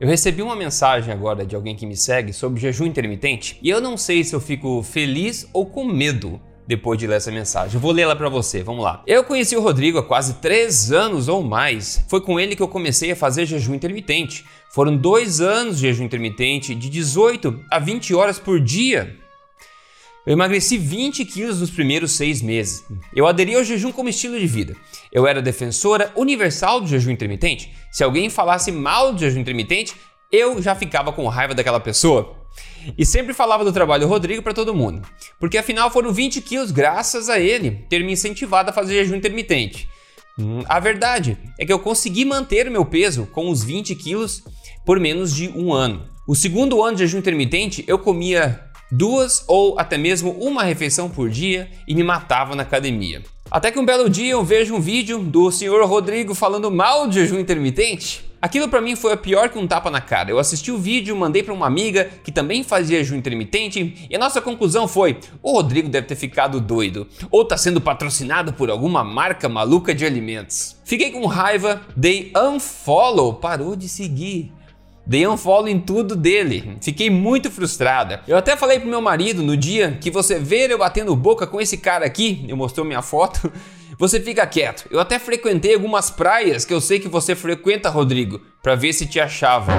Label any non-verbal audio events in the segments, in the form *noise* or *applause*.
Eu recebi uma mensagem agora de alguém que me segue sobre jejum intermitente e eu não sei se eu fico feliz ou com medo depois de ler essa mensagem. Eu vou ler ela para você, vamos lá. Eu conheci o Rodrigo há quase três anos ou mais. Foi com ele que eu comecei a fazer jejum intermitente. Foram dois anos de jejum intermitente, de 18 a 20 horas por dia. Eu emagreci 20 quilos nos primeiros seis meses. Eu aderi ao jejum como estilo de vida. Eu era defensora universal do jejum intermitente. Se alguém falasse mal do jejum intermitente, eu já ficava com raiva daquela pessoa. E sempre falava do trabalho do Rodrigo para todo mundo, porque afinal foram 20 quilos graças a ele ter me incentivado a fazer jejum intermitente. Hum, a verdade é que eu consegui manter o meu peso com os 20 quilos por menos de um ano. O segundo ano de jejum intermitente eu comia duas ou até mesmo uma refeição por dia e me matava na academia. Até que um belo dia eu vejo um vídeo do senhor Rodrigo falando mal de jejum intermitente. Aquilo para mim foi a pior que um tapa na cara. Eu assisti o vídeo, mandei para uma amiga que também fazia jejum intermitente e a nossa conclusão foi: o Rodrigo deve ter ficado doido ou tá sendo patrocinado por alguma marca maluca de alimentos. Fiquei com raiva, dei unfollow, parou de seguir. Dei um follow em tudo dele. Fiquei muito frustrada. Eu até falei pro meu marido no dia que você ver eu batendo boca com esse cara aqui, eu mostrou minha foto, *laughs* você fica quieto. Eu até frequentei algumas praias que eu sei que você frequenta, Rodrigo, para ver se te achava.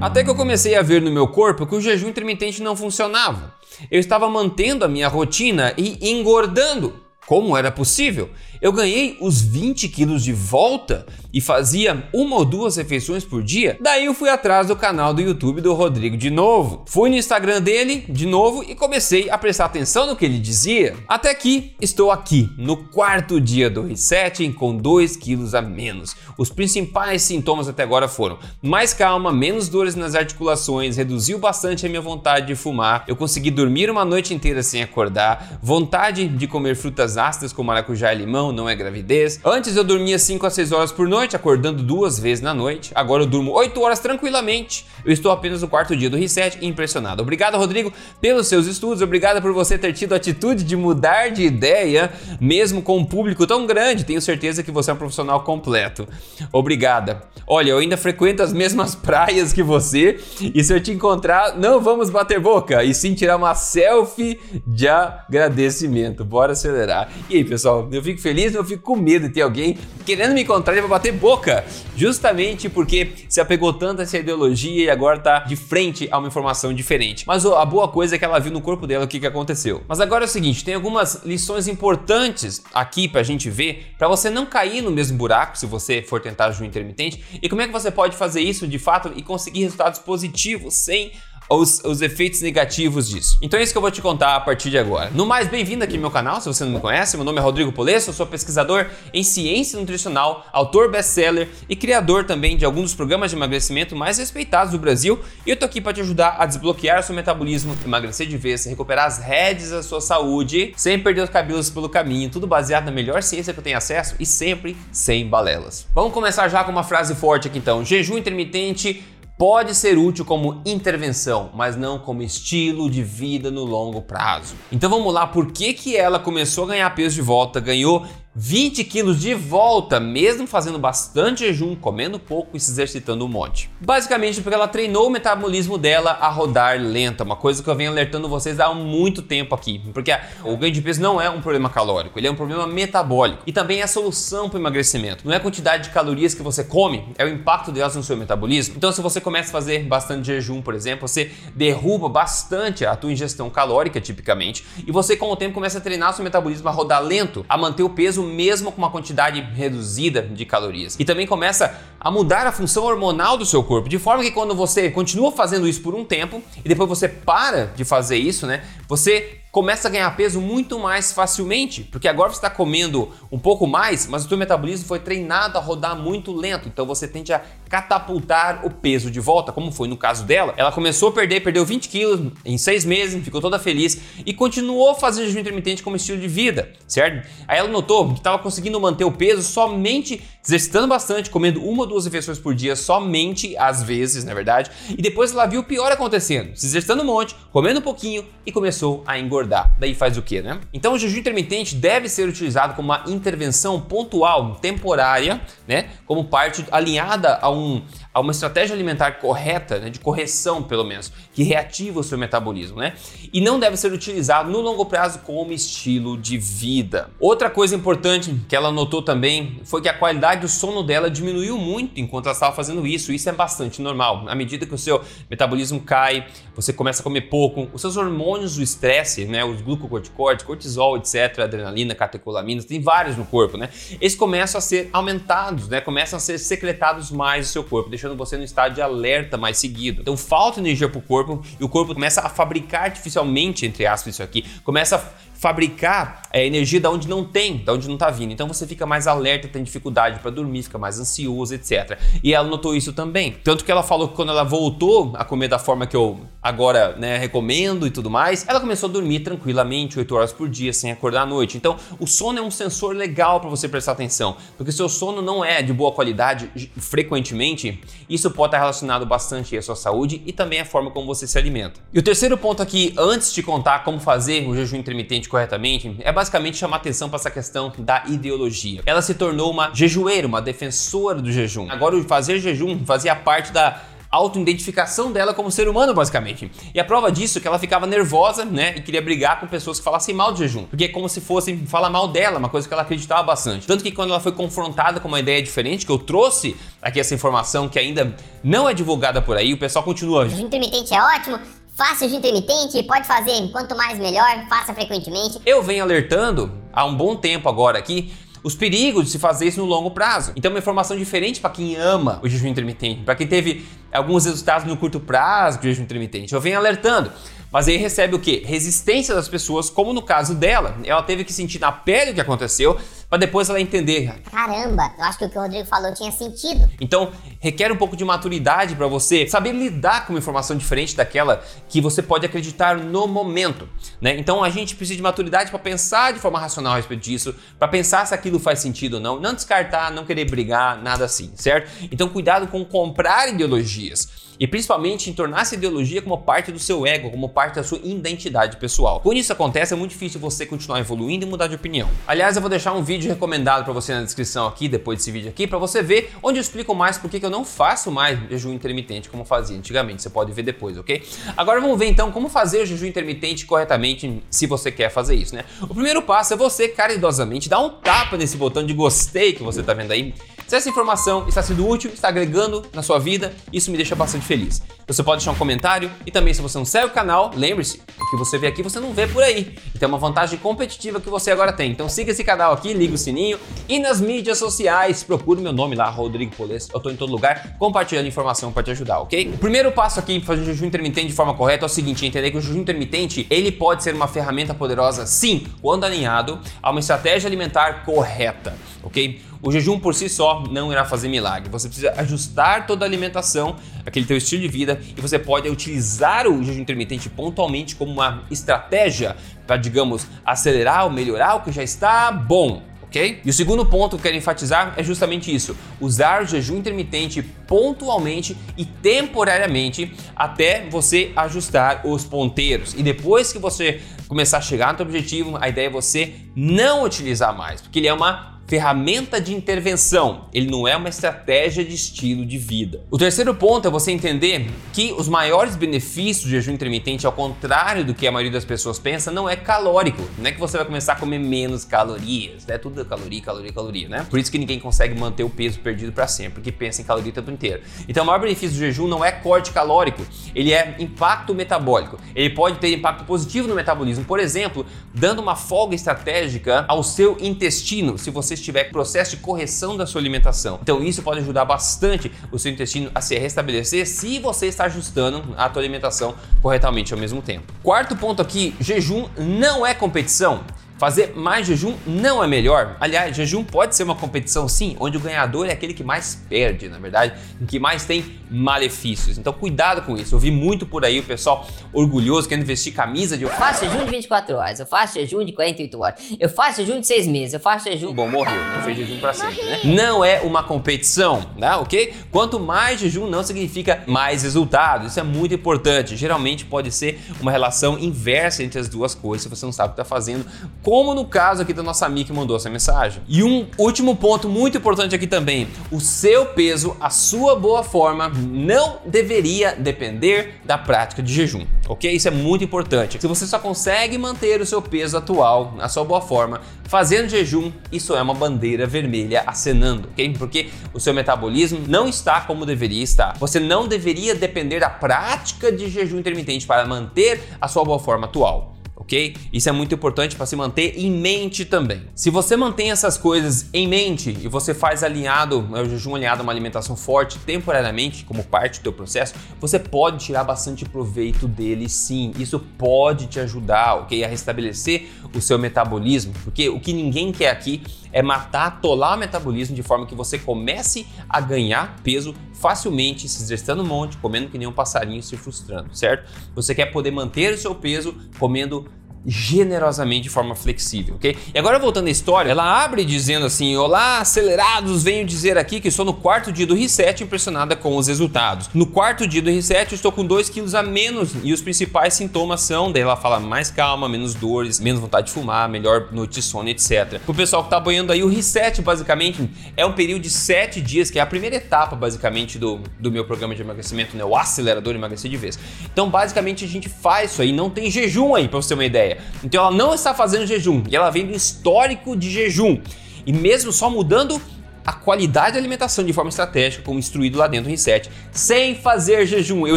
Até que eu comecei a ver no meu corpo que o jejum intermitente não funcionava. Eu estava mantendo a minha rotina e engordando. Como era possível? Eu ganhei os 20 quilos de volta e fazia uma ou duas refeições por dia. Daí eu fui atrás do canal do YouTube do Rodrigo de novo. Fui no Instagram dele de novo e comecei a prestar atenção no que ele dizia. Até que estou aqui, no quarto dia do resetting com 2 quilos a menos. Os principais sintomas até agora foram mais calma, menos dores nas articulações, reduziu bastante a minha vontade de fumar, eu consegui dormir uma noite inteira sem acordar, vontade de comer frutas ácidas como maracujá e limão, não é gravidez. Antes eu dormia 5 a 6 horas por noite, acordando duas vezes na noite. Agora eu durmo 8 horas tranquilamente. Eu estou apenas no quarto dia do reset impressionado. Obrigado, Rodrigo, pelos seus estudos. Obrigado por você ter tido a atitude de mudar de ideia, mesmo com um público tão grande. Tenho certeza que você é um profissional completo. Obrigada. Olha, eu ainda frequento as mesmas *laughs* praias que você. E se eu te encontrar, não vamos bater boca, e sim tirar uma selfie de agradecimento. Bora acelerar. E aí, pessoal, eu fico feliz, mas eu fico com medo de ter alguém querendo me encontrar e vai bater boca. Justamente porque se apegou tanto a essa ideologia e agora tá de frente a uma informação diferente. Mas a boa coisa é que ela viu no corpo dela o que, que aconteceu. Mas agora é o seguinte, tem algumas lições importantes aqui pra gente ver, para você não cair no mesmo buraco se você for tentar jejum intermitente. E como é que você pode fazer isso de fato e conseguir resultados positivos sem os, os efeitos negativos disso. Então é isso que eu vou te contar a partir de agora. No mais, bem-vindo aqui ao meu canal, se você não me conhece, meu nome é Rodrigo Polesso, eu sou pesquisador em ciência nutricional, autor best-seller e criador também de alguns dos programas de emagrecimento mais respeitados do Brasil e eu tô aqui para te ajudar a desbloquear seu metabolismo, emagrecer de vez, recuperar as rédeas da sua saúde, sem perder os cabelos pelo caminho, tudo baseado na melhor ciência que eu tenho acesso e sempre sem balelas. Vamos começar já com uma frase forte aqui então. Jejum intermitente pode ser útil como intervenção, mas não como estilo de vida no longo prazo. Então vamos lá, por que, que ela começou a ganhar peso de volta, ganhou 20 quilos de volta, mesmo fazendo bastante jejum, comendo pouco e se exercitando um monte. Basicamente porque ela treinou o metabolismo dela a rodar lenta, uma coisa que eu venho alertando vocês há muito tempo aqui. Porque o ganho de peso não é um problema calórico, ele é um problema metabólico. E também é a solução para o emagrecimento. Não é a quantidade de calorias que você come, é o impacto delas no seu metabolismo. Então se você começa a fazer bastante jejum, por exemplo, você derruba bastante a tua ingestão calórica, tipicamente, e você com o tempo começa a treinar seu metabolismo a rodar lento, a manter o peso mesmo com uma quantidade reduzida de calorias. E também começa a mudar a função hormonal do seu corpo, de forma que quando você continua fazendo isso por um tempo e depois você para de fazer isso, né? Você começa a ganhar peso muito mais facilmente, porque agora você está comendo um pouco mais, mas o seu metabolismo foi treinado a rodar muito lento, então você tende a catapultar o peso de volta, como foi no caso dela. Ela começou a perder, perdeu 20 quilos em seis meses, ficou toda feliz e continuou fazendo jejum intermitente como estilo de vida, certo? Aí ela notou que estava conseguindo manter o peso somente exercitando bastante, comendo uma ou duas refeições por dia, somente às vezes, na verdade, e depois ela viu o pior acontecendo, se exercitando um monte, comendo um pouquinho e começou a engordar engordar. Daí faz o que, né? Então o jejum intermitente deve ser utilizado como uma intervenção pontual, temporária, né? Como parte alinhada a um a uma estratégia alimentar correta, né, de correção pelo menos, que reativa o seu metabolismo, né? E não deve ser utilizado no longo prazo como estilo de vida. Outra coisa importante que ela notou também foi que a qualidade do sono dela diminuiu muito enquanto ela estava fazendo isso. Isso é bastante normal. À medida que o seu metabolismo cai, você começa a comer pouco, os seus hormônios do estresse, né, os glucocorticoides, cortisol, etc, adrenalina, catecolaminas, tem vários no corpo, né? Eles começam a ser aumentados, né? Começam a ser secretados mais no seu corpo, deixando você no estado de alerta mais seguido. Então falta energia para o corpo e o corpo começa a fabricar artificialmente, entre aspas, isso aqui, começa a fabricar é, energia da onde não tem, da onde não está vindo. Então você fica mais alerta, tem dificuldade para dormir, fica mais ansioso, etc. E ela notou isso também. Tanto que ela falou que quando ela voltou a comer da forma que eu agora né, recomendo e tudo mais, ela começou a dormir tranquilamente, 8 horas por dia, sem acordar à noite. Então o sono é um sensor legal para você prestar atenção, porque se o sono não é de boa qualidade frequentemente, isso pode estar relacionado bastante à sua saúde e também à forma como você se alimenta. E o terceiro ponto aqui, antes de contar como fazer o jejum intermitente corretamente, é basicamente chamar atenção para essa questão da ideologia. Ela se tornou uma jejueira, uma defensora do jejum. Agora, fazer jejum fazia parte da autoidentificação dela como ser humano, basicamente. E a prova disso é que ela ficava nervosa, né, e queria brigar com pessoas que falassem mal de jejum, porque é como se fossem falar mal dela, uma coisa que ela acreditava bastante. Tanto que quando ela foi confrontada com uma ideia diferente, que eu trouxe aqui essa informação que ainda não é divulgada por aí, o pessoal continua. O jejum intermitente é ótimo, Faça de intermitente, pode fazer quanto mais melhor, faça frequentemente. Eu venho alertando há um bom tempo agora aqui os perigos de se fazer isso no longo prazo. Então, uma informação diferente para quem ama o jejum intermitente, para quem teve alguns resultados no curto prazo do jejum intermitente. Eu venho alertando. Mas aí recebe o que? Resistência das pessoas, como no caso dela. Ela teve que sentir na pele o que aconteceu para depois ela entender. Caramba, eu acho que o que o Rodrigo falou tinha sentido. Então, requer um pouco de maturidade para você saber lidar com uma informação diferente daquela que você pode acreditar no momento, né? Então, a gente precisa de maturidade para pensar de forma racional a respeito disso, para pensar se aquilo faz sentido ou não, não descartar, não querer brigar, nada assim, certo? Então, cuidado com comprar ideologias e principalmente em tornar essa ideologia como parte do seu ego, como parte da sua identidade pessoal. Quando isso acontece, é muito difícil você continuar evoluindo e mudar de opinião. Aliás, eu vou deixar um vídeo recomendado para você na descrição aqui, depois desse vídeo aqui, para você ver onde eu explico mais por que eu não faço mais jejum intermitente como fazia antigamente. Você pode ver depois, ok? Agora vamos ver então como fazer o jejum intermitente corretamente se você quer fazer isso, né? O primeiro passo é você caridosamente dar um tapa nesse botão de gostei que você tá vendo aí se essa informação está sendo útil, está agregando na sua vida, isso me deixa bastante feliz. Você pode deixar um comentário e também se você não segue o canal, lembre-se, o que você vê aqui você não vê por aí. Então é uma vantagem competitiva que você agora tem. Então siga esse canal aqui, liga o sininho e nas mídias sociais, procure meu nome lá, Rodrigo Poles. Eu estou em todo lugar compartilhando informação para te ajudar, ok? O primeiro passo aqui para fazer o jejum intermitente de forma correta é o seguinte, entender que o jejum intermitente, ele pode ser uma ferramenta poderosa sim, quando alinhado a uma estratégia alimentar correta, ok? O jejum por si só não irá fazer milagre. Você precisa ajustar toda a alimentação, aquele teu estilo de vida, e você pode utilizar o jejum intermitente pontualmente como uma estratégia para, digamos, acelerar ou melhorar o que já está bom. ok? E o segundo ponto que eu quero enfatizar é justamente isso: usar o jejum intermitente pontualmente e temporariamente até você ajustar os ponteiros. E depois que você começar a chegar no seu objetivo, a ideia é você não utilizar mais, porque ele é uma ferramenta de intervenção, ele não é uma estratégia de estilo de vida. O terceiro ponto é você entender que os maiores benefícios do jejum intermitente, ao contrário do que a maioria das pessoas pensa, não é calórico. Não é que você vai começar a comer menos calorias, né? Tudo é caloria, caloria, caloria, né? Por isso que ninguém consegue manter o peso perdido para sempre, porque pensa em caloria o tempo inteiro. Então, o maior benefício do jejum não é corte calórico, ele é impacto metabólico. Ele pode ter impacto positivo no metabolismo, por exemplo, dando uma folga estratégica ao seu intestino, se você estiver processo de correção da sua alimentação. Então isso pode ajudar bastante o seu intestino a se restabelecer se você está ajustando a sua alimentação corretamente ao mesmo tempo. Quarto ponto aqui, jejum não é competição. Fazer mais jejum não é melhor. Aliás, jejum pode ser uma competição sim, onde o ganhador é aquele que mais perde, na verdade, que mais tem malefícios. Então, cuidado com isso. Eu vi muito por aí o pessoal orgulhoso querendo vestir camisa de eu faço jejum de 24 horas, eu faço jejum de 48 horas, eu faço jejum de 6 meses, eu faço jejum. Bom, morreu, não fez jejum pra sempre, né? Não é uma competição, né? Ok? Quanto mais jejum não significa mais resultado. Isso é muito importante. Geralmente pode ser uma relação inversa entre as duas coisas se você não sabe o que está fazendo como no caso aqui da nossa amiga que mandou essa mensagem. E um último ponto muito importante aqui também: o seu peso, a sua boa forma não deveria depender da prática de jejum, ok? Isso é muito importante. Se você só consegue manter o seu peso atual, a sua boa forma, fazendo jejum, isso é uma bandeira vermelha acenando, ok? Porque o seu metabolismo não está como deveria estar. Você não deveria depender da prática de jejum intermitente para manter a sua boa forma atual ok? Isso é muito importante para se manter em mente também. Se você mantém essas coisas em mente e você faz alinhado, né, o jejum alinhado a uma alimentação forte temporariamente, como parte do teu processo, você pode tirar bastante proveito dele sim. Isso pode te ajudar, ok? A restabelecer o seu metabolismo, porque o que ninguém quer aqui é matar, atolar o metabolismo de forma que você comece a ganhar peso facilmente, se exercitando um monte, comendo que nem um passarinho, se frustrando, certo? Você quer poder manter o seu peso comendo generosamente de forma flexível, ok? E agora voltando à história, ela abre dizendo assim: Olá, acelerados, venho dizer aqui que estou no quarto dia do reset impressionada com os resultados. No quarto dia do reset, estou com 2 quilos a menos e os principais sintomas são, daí ela fala mais calma, menos dores, menos vontade de fumar, melhor noite de sono, etc. O pessoal que tá banhando aí, o reset basicamente é um período de 7 dias, que é a primeira etapa basicamente do, do meu programa de emagrecimento, né? O acelerador emagrecer de vez. Então, basicamente, a gente faz isso aí, não tem jejum aí, pra você ter uma ideia. Então ela não está fazendo jejum e ela vem do histórico de jejum. E mesmo só mudando a qualidade da alimentação de forma estratégica, como instruído lá dentro do Reset, sem fazer jejum. Eu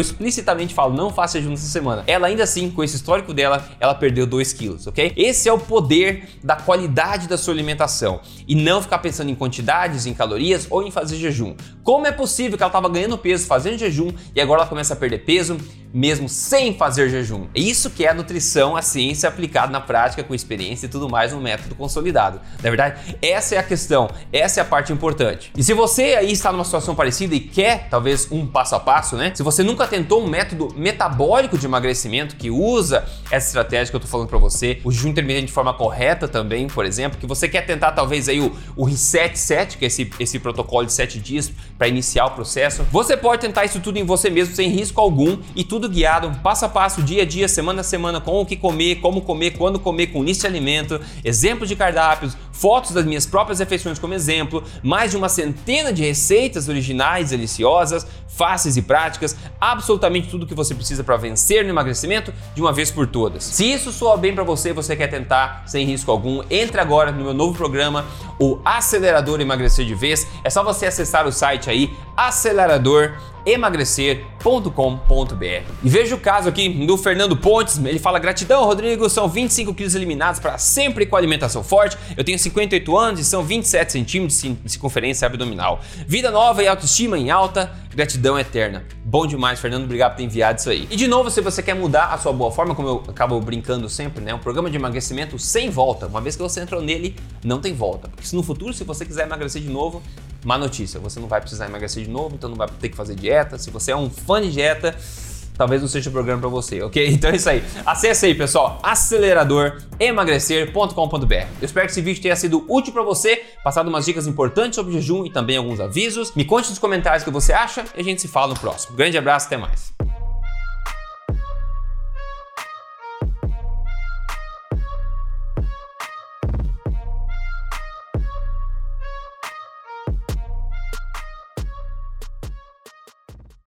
explicitamente falo, não faça jejum nessa semana. Ela ainda assim, com esse histórico dela, ela perdeu 2 quilos, ok? Esse é o poder da qualidade da sua alimentação e não ficar pensando em quantidades, em calorias ou em fazer jejum. Como é possível que ela estava ganhando peso fazendo jejum e agora ela começa a perder peso? Mesmo sem fazer jejum. É isso que é a nutrição, a ciência aplicada na prática, com experiência e tudo mais no método consolidado. Na verdade, essa é a questão, essa é a parte importante. E se você aí está numa situação parecida e quer talvez um passo a passo, né? Se você nunca tentou um método metabólico de emagrecimento que usa essa estratégia que eu estou falando para você, o jejum intermitente de forma correta também, por exemplo, que você quer tentar talvez aí o, o Reset 7, que é esse, esse protocolo de 7 dias para iniciar o processo, você pode tentar isso tudo em você mesmo sem risco algum e tudo tudo guiado, passo a passo, dia a dia, semana a semana, com o que comer, como comer, quando comer, com lista de alimento, exemplos de cardápios, fotos das minhas próprias refeições como exemplo, mais de uma centena de receitas originais, deliciosas, fáceis e práticas, absolutamente tudo que você precisa para vencer no emagrecimento de uma vez por todas. Se isso soa bem para você, você quer tentar sem risco algum, entre agora no meu novo programa, o Acelerador Emagrecer de Vez. É só você acessar o site aí, acelerador emagrecer.com.br. E veja o caso aqui do Fernando Pontes, ele fala: gratidão, Rodrigo, são 25 quilos eliminados para sempre com alimentação forte. Eu tenho 58 anos e são 27 centímetros de circunferência abdominal. Vida nova e autoestima em alta, gratidão eterna. Bom demais, Fernando, obrigado por ter enviado isso aí. E de novo, se você quer mudar a sua boa forma, como eu acabo brincando sempre, né? Um programa de emagrecimento sem volta. Uma vez que você entrou nele, não tem volta. Porque se no futuro, se você quiser emagrecer de novo, Má notícia, você não vai precisar emagrecer de novo, então não vai ter que fazer dieta. Se você é um fã de dieta, talvez não seja o programa para você, ok? *laughs* Então é isso aí. Acesse aí, pessoal, aceleradoremagrecer.com.br. Eu espero que esse vídeo tenha sido útil para você, passado umas dicas importantes sobre jejum e também alguns avisos. Me conte nos comentários o que você acha e a gente se fala no próximo. Grande abraço, até mais.